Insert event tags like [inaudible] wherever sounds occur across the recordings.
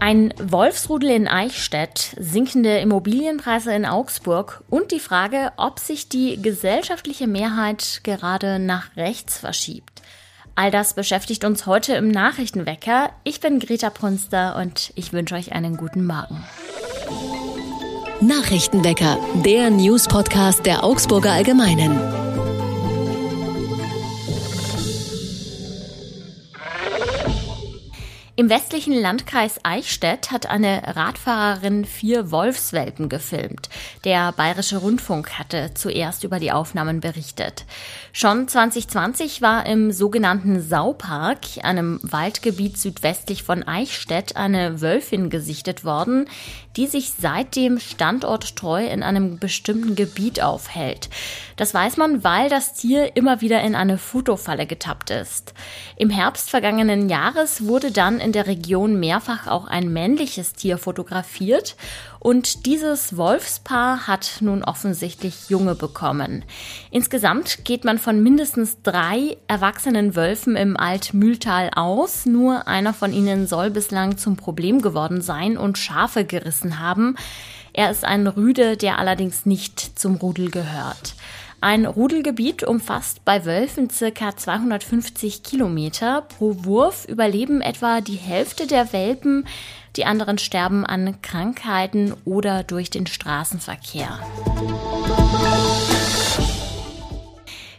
Ein Wolfsrudel in Eichstätt, sinkende Immobilienpreise in Augsburg und die Frage, ob sich die gesellschaftliche Mehrheit gerade nach rechts verschiebt. All das beschäftigt uns heute im Nachrichtenwecker. Ich bin Greta Prunster und ich wünsche euch einen guten Morgen. Nachrichtenwecker, der News-Podcast der Augsburger Allgemeinen. Im westlichen Landkreis Eichstätt hat eine Radfahrerin vier Wolfswelpen gefilmt. Der Bayerische Rundfunk hatte zuerst über die Aufnahmen berichtet. Schon 2020 war im sogenannten Saupark, einem Waldgebiet südwestlich von Eichstätt, eine Wölfin gesichtet worden, die sich seitdem standorttreu in einem bestimmten Gebiet aufhält. Das weiß man, weil das Tier immer wieder in eine Fotofalle getappt ist. Im Herbst vergangenen Jahres wurde dann in der Region mehrfach auch ein männliches Tier fotografiert und dieses Wolfspaar hat nun offensichtlich Junge bekommen. Insgesamt geht man von mindestens drei erwachsenen Wölfen im Altmühltal aus. Nur einer von ihnen soll bislang zum Problem geworden sein und Schafe gerissen haben. Er ist ein Rüde, der allerdings nicht zum Rudel gehört. Ein Rudelgebiet umfasst bei Wölfen circa 250 Kilometer. Pro Wurf überleben etwa die Hälfte der Welpen. Die anderen sterben an Krankheiten oder durch den Straßenverkehr.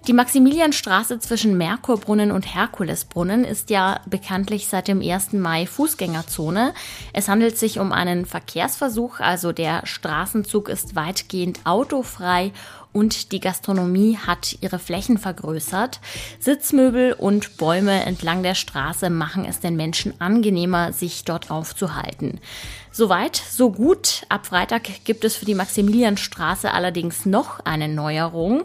Die Maximilianstraße zwischen Merkurbrunnen und Herkulesbrunnen ist ja bekanntlich seit dem 1. Mai Fußgängerzone. Es handelt sich um einen Verkehrsversuch, also der Straßenzug ist weitgehend autofrei und die Gastronomie hat ihre Flächen vergrößert. Sitzmöbel und Bäume entlang der Straße machen es den Menschen angenehmer, sich dort aufzuhalten. Soweit, so gut. Ab Freitag gibt es für die Maximilianstraße allerdings noch eine Neuerung.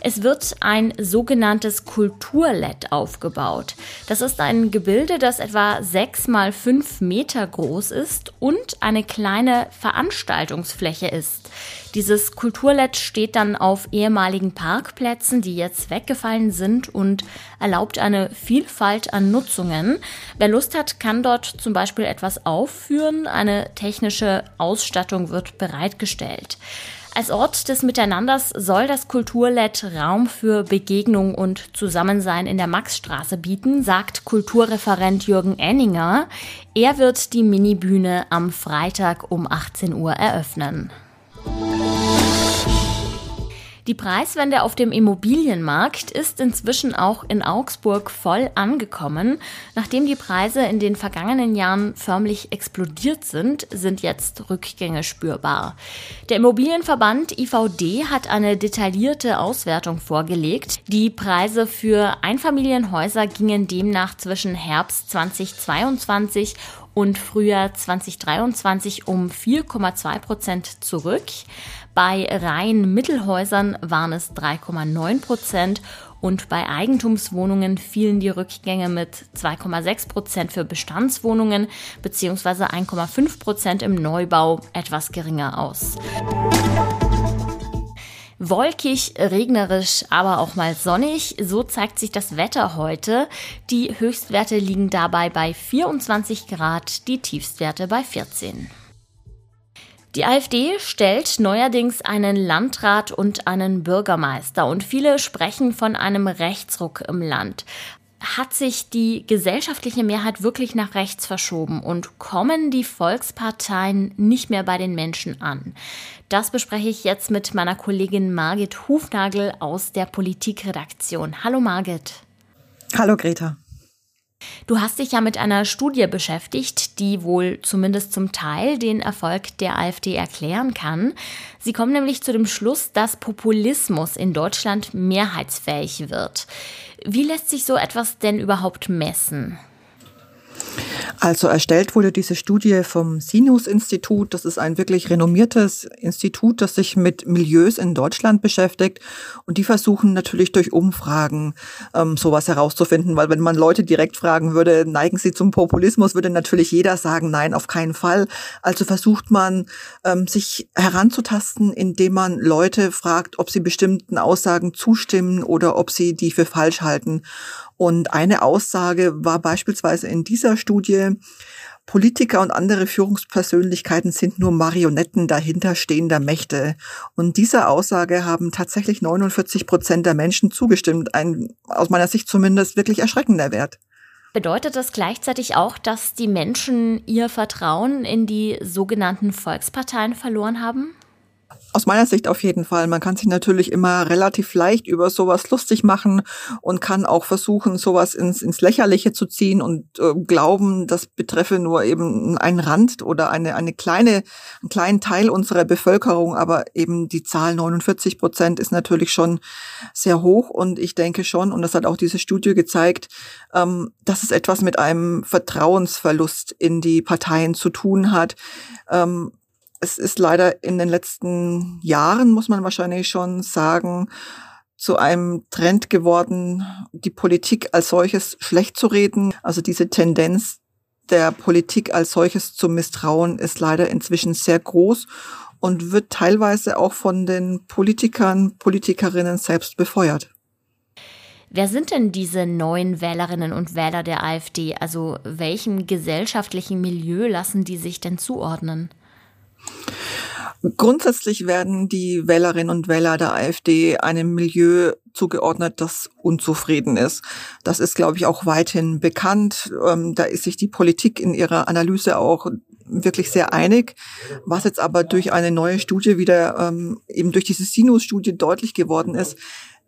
Es wird ein sogenanntes Kulturlet aufgebaut. Das ist ein Gebilde, das etwa sechs mal fünf Meter groß ist und eine kleine Veranstaltungsfläche ist. Dieses Kulturlet steht dann auf ehemaligen Parkplätzen, die jetzt weggefallen sind und erlaubt eine Vielfalt an Nutzungen. Wer Lust hat, kann dort zum Beispiel etwas aufführen. Eine technische Ausstattung wird bereitgestellt. Als Ort des Miteinanders soll das Kulturlet Raum für Begegnung und Zusammensein in der Maxstraße bieten, sagt Kulturreferent Jürgen Enninger. Er wird die Minibühne am Freitag um 18 Uhr eröffnen. Die Preiswende auf dem Immobilienmarkt ist inzwischen auch in Augsburg voll angekommen. Nachdem die Preise in den vergangenen Jahren förmlich explodiert sind, sind jetzt Rückgänge spürbar. Der Immobilienverband IVD hat eine detaillierte Auswertung vorgelegt. Die Preise für Einfamilienhäuser gingen demnach zwischen Herbst 2022 und Frühjahr 2023 um 4,2 Prozent zurück. Bei reinen Mittelhäusern waren es 3,9 Prozent und bei Eigentumswohnungen fielen die Rückgänge mit 2,6 Prozent für Bestandswohnungen bzw. 1,5 Prozent im Neubau etwas geringer aus. Wolkig, regnerisch, aber auch mal sonnig. So zeigt sich das Wetter heute. Die Höchstwerte liegen dabei bei 24 Grad, die Tiefstwerte bei 14. Die AfD stellt neuerdings einen Landrat und einen Bürgermeister und viele sprechen von einem Rechtsruck im Land. Hat sich die gesellschaftliche Mehrheit wirklich nach rechts verschoben und kommen die Volksparteien nicht mehr bei den Menschen an? Das bespreche ich jetzt mit meiner Kollegin Margit Hufnagel aus der Politikredaktion. Hallo Margit. Hallo Greta. Du hast dich ja mit einer Studie beschäftigt, die wohl zumindest zum Teil den Erfolg der AfD erklären kann. Sie kommen nämlich zu dem Schluss, dass Populismus in Deutschland mehrheitsfähig wird. Wie lässt sich so etwas denn überhaupt messen? Also erstellt wurde diese Studie vom Sinus-Institut. Das ist ein wirklich renommiertes Institut, das sich mit Milieus in Deutschland beschäftigt. Und die versuchen natürlich durch Umfragen ähm, sowas herauszufinden, weil wenn man Leute direkt fragen würde, neigen sie zum Populismus, würde natürlich jeder sagen, nein, auf keinen Fall. Also versucht man, ähm, sich heranzutasten, indem man Leute fragt, ob sie bestimmten Aussagen zustimmen oder ob sie die für falsch halten. Und eine Aussage war beispielsweise in dieser Studie, Politiker und andere Führungspersönlichkeiten sind nur Marionetten dahinterstehender Mächte. Und dieser Aussage haben tatsächlich 49 Prozent der Menschen zugestimmt. Ein aus meiner Sicht zumindest wirklich erschreckender Wert. Bedeutet das gleichzeitig auch, dass die Menschen ihr Vertrauen in die sogenannten Volksparteien verloren haben? Aus meiner Sicht auf jeden Fall. Man kann sich natürlich immer relativ leicht über sowas lustig machen und kann auch versuchen, sowas ins, ins Lächerliche zu ziehen und äh, glauben, das betreffe nur eben einen Rand oder eine, eine kleine, einen kleinen Teil unserer Bevölkerung. Aber eben die Zahl 49 Prozent ist natürlich schon sehr hoch. Und ich denke schon, und das hat auch diese Studie gezeigt, ähm, dass es etwas mit einem Vertrauensverlust in die Parteien zu tun hat. Ähm, es ist leider in den letzten Jahren, muss man wahrscheinlich schon sagen, zu einem Trend geworden, die Politik als solches schlecht zu reden. Also diese Tendenz der Politik als solches zu misstrauen ist leider inzwischen sehr groß und wird teilweise auch von den Politikern, Politikerinnen selbst befeuert. Wer sind denn diese neuen Wählerinnen und Wähler der AfD? Also welchem gesellschaftlichen Milieu lassen die sich denn zuordnen? Grundsätzlich werden die Wählerinnen und Wähler der AfD einem Milieu zugeordnet, das unzufrieden ist. Das ist, glaube ich, auch weithin bekannt. Ähm, da ist sich die Politik in ihrer Analyse auch wirklich sehr einig. Was jetzt aber durch eine neue Studie wieder, ähm, eben durch diese Sinus-Studie deutlich geworden ist,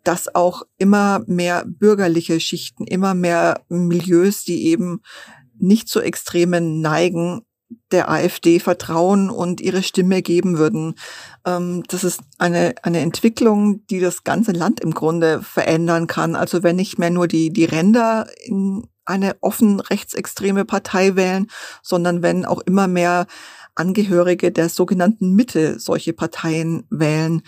dass auch immer mehr bürgerliche Schichten, immer mehr Milieus, die eben nicht zu Extremen neigen, der AfD vertrauen und ihre Stimme geben würden. Ähm, das ist eine, eine Entwicklung, die das ganze Land im Grunde verändern kann. Also wenn nicht mehr nur die, die Ränder in eine offen rechtsextreme Partei wählen, sondern wenn auch immer mehr Angehörige der sogenannten Mitte solche Parteien wählen,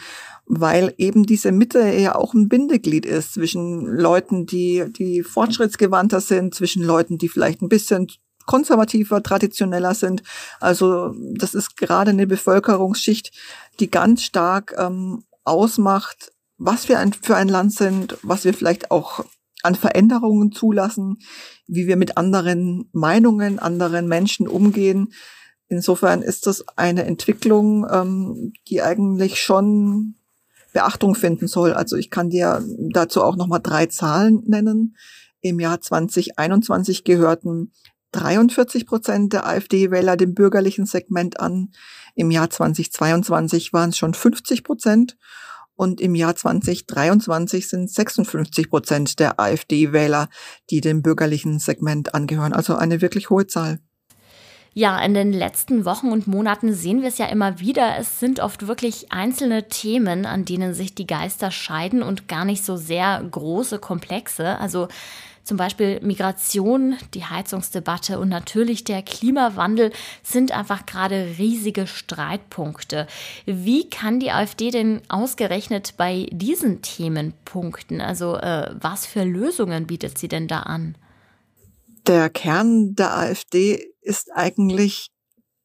weil eben diese Mitte ja auch ein Bindeglied ist zwischen Leuten, die, die fortschrittsgewandter sind, zwischen Leuten, die vielleicht ein bisschen konservativer, traditioneller sind. Also das ist gerade eine Bevölkerungsschicht, die ganz stark ähm, ausmacht, was wir ein, für ein Land sind, was wir vielleicht auch an Veränderungen zulassen, wie wir mit anderen Meinungen, anderen Menschen umgehen. Insofern ist das eine Entwicklung, ähm, die eigentlich schon Beachtung finden soll. Also ich kann dir dazu auch nochmal drei Zahlen nennen. Im Jahr 2021 gehörten 43 Prozent der AfD-Wähler dem bürgerlichen Segment an. Im Jahr 2022 waren es schon 50 Prozent. Und im Jahr 2023 sind 56 Prozent der AfD-Wähler, die dem bürgerlichen Segment angehören. Also eine wirklich hohe Zahl. Ja, in den letzten Wochen und Monaten sehen wir es ja immer wieder. Es sind oft wirklich einzelne Themen, an denen sich die Geister scheiden und gar nicht so sehr große Komplexe. Also zum Beispiel Migration, die Heizungsdebatte und natürlich der Klimawandel sind einfach gerade riesige Streitpunkte. Wie kann die AfD denn ausgerechnet bei diesen Themen punkten? Also äh, was für Lösungen bietet sie denn da an? Der Kern der AfD ist eigentlich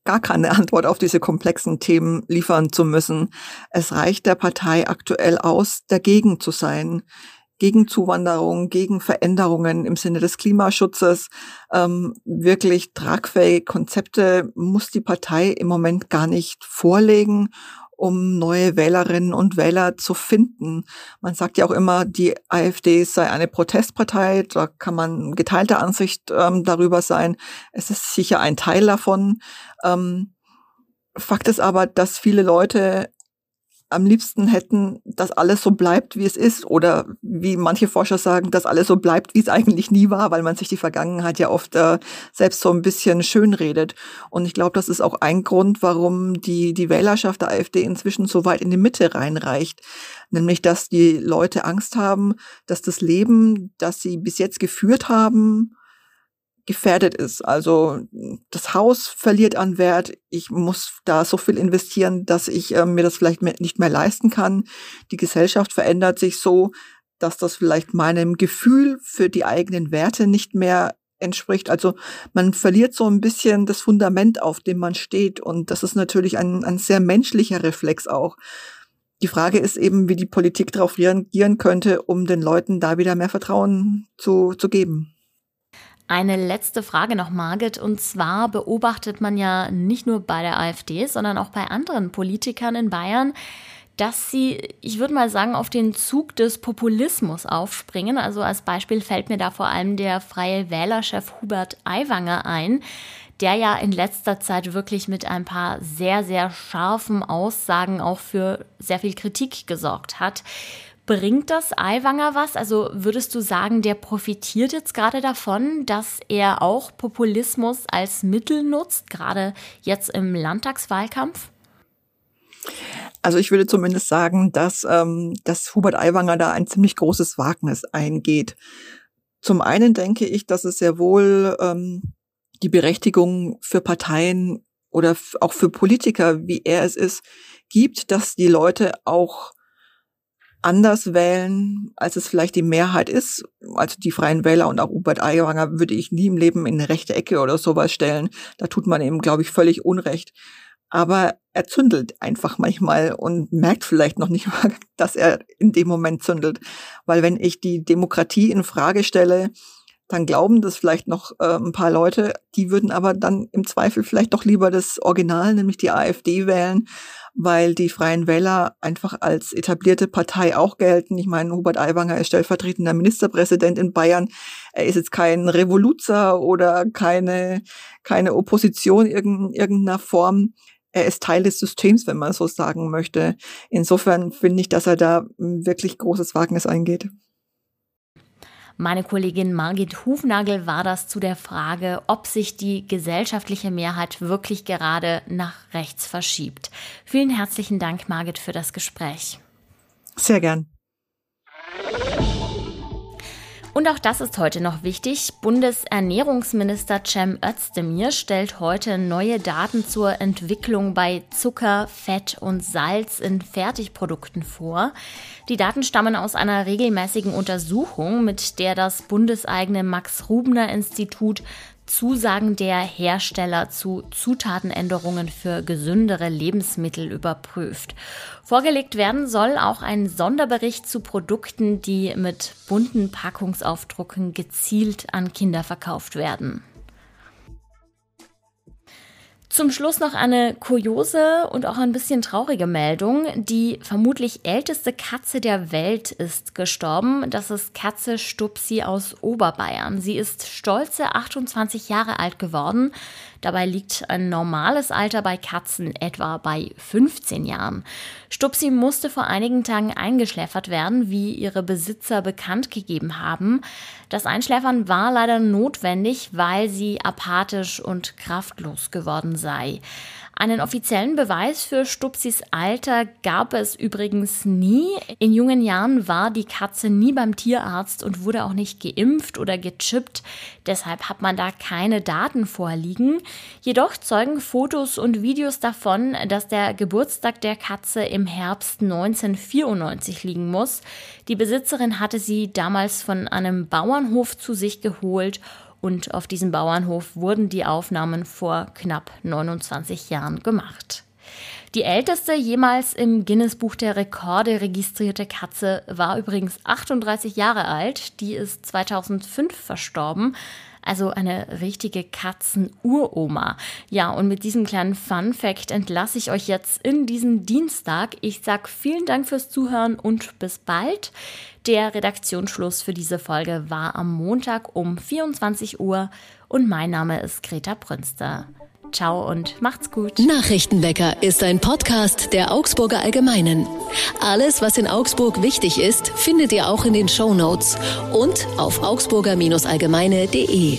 gar keine Antwort auf diese komplexen Themen liefern zu müssen. Es reicht der Partei aktuell aus, dagegen zu sein gegen Zuwanderung, gegen Veränderungen im Sinne des Klimaschutzes. Ähm, wirklich tragfähige Konzepte muss die Partei im Moment gar nicht vorlegen um neue Wählerinnen und Wähler zu finden. Man sagt ja auch immer, die AfD sei eine Protestpartei. Da kann man geteilter Ansicht ähm, darüber sein. Es ist sicher ein Teil davon. Ähm, Fakt ist aber, dass viele Leute am liebsten hätten, dass alles so bleibt, wie es ist. Oder wie manche Forscher sagen, dass alles so bleibt, wie es [laughs] eigentlich nie war, weil man sich die Vergangenheit ja oft äh, selbst so ein bisschen schönredet. Und ich glaube, das ist auch ein Grund, warum die, die Wählerschaft der AfD inzwischen so weit in die Mitte reinreicht. Nämlich, dass die Leute Angst haben, dass das Leben, das sie bis jetzt geführt haben, gefährdet ist. Also das Haus verliert an Wert. Ich muss da so viel investieren, dass ich äh, mir das vielleicht nicht mehr leisten kann. Die Gesellschaft verändert sich so, dass das vielleicht meinem Gefühl für die eigenen Werte nicht mehr entspricht. Also man verliert so ein bisschen das Fundament, auf dem man steht. Und das ist natürlich ein, ein sehr menschlicher Reflex auch. die Frage ist eben, wie die Politik darauf reagieren könnte, um den Leuten da wieder mehr Vertrauen zu, zu geben. Eine letzte Frage noch, Margit. Und zwar beobachtet man ja nicht nur bei der AfD, sondern auch bei anderen Politikern in Bayern, dass sie, ich würde mal sagen, auf den Zug des Populismus aufspringen. Also als Beispiel fällt mir da vor allem der freie Wählerchef Hubert Aiwanger ein, der ja in letzter Zeit wirklich mit ein paar sehr, sehr scharfen Aussagen auch für sehr viel Kritik gesorgt hat. Bringt das Aiwanger was? Also würdest du sagen, der profitiert jetzt gerade davon, dass er auch Populismus als Mittel nutzt, gerade jetzt im Landtagswahlkampf? Also ich würde zumindest sagen, dass, ähm, dass Hubert Aiwanger da ein ziemlich großes Wagnis eingeht. Zum einen denke ich, dass es sehr wohl ähm, die Berechtigung für Parteien oder auch für Politiker, wie er es ist, gibt, dass die Leute auch anders wählen, als es vielleicht die Mehrheit ist. Also die Freien Wähler und auch Hubert Aiwanger würde ich nie im Leben in eine rechte Ecke oder sowas stellen. Da tut man ihm, glaube ich, völlig Unrecht aber er zündelt einfach manchmal und merkt vielleicht noch nicht mal, [laughs] dass er in dem Moment zündelt. Weil wenn ich die Demokratie in Frage stelle, dann glauben das vielleicht noch äh, ein paar Leute, die würden aber dann im Zweifel vielleicht doch lieber das Original, nämlich die AfD wählen, weil die Freien Wähler einfach als etablierte Partei auch gelten. Ich meine, Hubert Aiwanger ist stellvertretender Ministerpräsident in Bayern. Er ist jetzt kein Revoluzer oder keine, keine Opposition in irgendeiner Form er ist Teil des Systems, wenn man so sagen möchte. Insofern finde ich, dass er da wirklich großes Wagnis eingeht. Meine Kollegin Margit Hufnagel war das zu der Frage, ob sich die gesellschaftliche Mehrheit wirklich gerade nach rechts verschiebt. Vielen herzlichen Dank, Margit, für das Gespräch. Sehr gern. Und auch das ist heute noch wichtig. Bundesernährungsminister Cem Özdemir stellt heute neue Daten zur Entwicklung bei Zucker, Fett und Salz in Fertigprodukten vor. Die Daten stammen aus einer regelmäßigen Untersuchung, mit der das bundeseigene Max-Rubner-Institut Zusagen der Hersteller zu Zutatenänderungen für gesündere Lebensmittel überprüft. Vorgelegt werden soll auch ein Sonderbericht zu Produkten, die mit bunten Packungsaufdrucken gezielt an Kinder verkauft werden. Zum Schluss noch eine kuriose und auch ein bisschen traurige Meldung. Die vermutlich älteste Katze der Welt ist gestorben. Das ist Katze Stupsi aus Oberbayern. Sie ist stolze 28 Jahre alt geworden. Dabei liegt ein normales Alter bei Katzen etwa bei 15 Jahren. Stupsi musste vor einigen Tagen eingeschläfert werden, wie ihre Besitzer bekannt gegeben haben. Das Einschläfern war leider notwendig, weil sie apathisch und kraftlos geworden sei. Einen offiziellen Beweis für Stupsis Alter gab es übrigens nie. In jungen Jahren war die Katze nie beim Tierarzt und wurde auch nicht geimpft oder gechippt. Deshalb hat man da keine Daten vorliegen. Jedoch zeugen Fotos und Videos davon, dass der Geburtstag der Katze im Herbst 1994 liegen muss. Die Besitzerin hatte sie damals von einem Bauernhof zu sich geholt und auf diesem Bauernhof wurden die Aufnahmen vor knapp 29 Jahren gemacht. Die älteste jemals im Guinness-Buch der Rekorde registrierte Katze war übrigens 38 Jahre alt. Die ist 2005 verstorben. Also eine richtige Katzenuroma. Ja, und mit diesem kleinen Fun Fact entlasse ich euch jetzt in diesen Dienstag. Ich sage vielen Dank fürs Zuhören und bis bald. Der Redaktionsschluss für diese Folge war am Montag um 24 Uhr und mein Name ist Greta Brünster. Ciao und macht's gut. Nachrichtenwecker ist ein Podcast der Augsburger Allgemeinen. Alles, was in Augsburg wichtig ist, findet ihr auch in den Show Notes und auf augsburger-allgemeine.de.